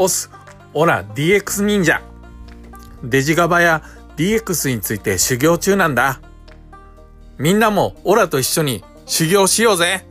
オス、オラ DX 忍者。デジガバや DX について修行中なんだ。みんなもオラと一緒に修行しようぜ